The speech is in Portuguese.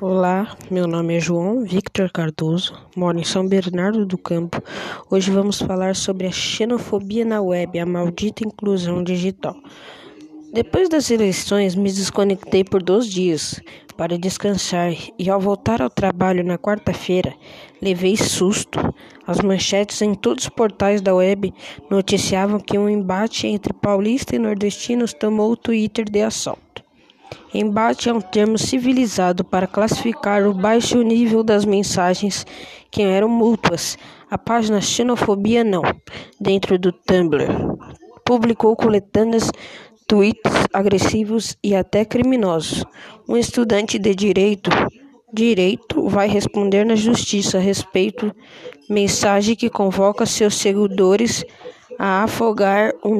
Olá, meu nome é João Victor Cardoso, moro em São Bernardo do Campo. Hoje vamos falar sobre a xenofobia na web, a maldita inclusão digital. Depois das eleições, me desconectei por dois dias para descansar e, ao voltar ao trabalho na quarta-feira, levei susto. As manchetes em todos os portais da web noticiavam que um embate entre paulistas e nordestinos tomou o Twitter de assalto. Embate é um termo civilizado para classificar o baixo nível das mensagens que eram mútuas. A página Xenofobia Não, dentro do Tumblr, publicou coletâneas tweets agressivos e até criminosos. Um estudante de direito, direito vai responder na justiça a respeito mensagem que convoca seus seguidores a afogar um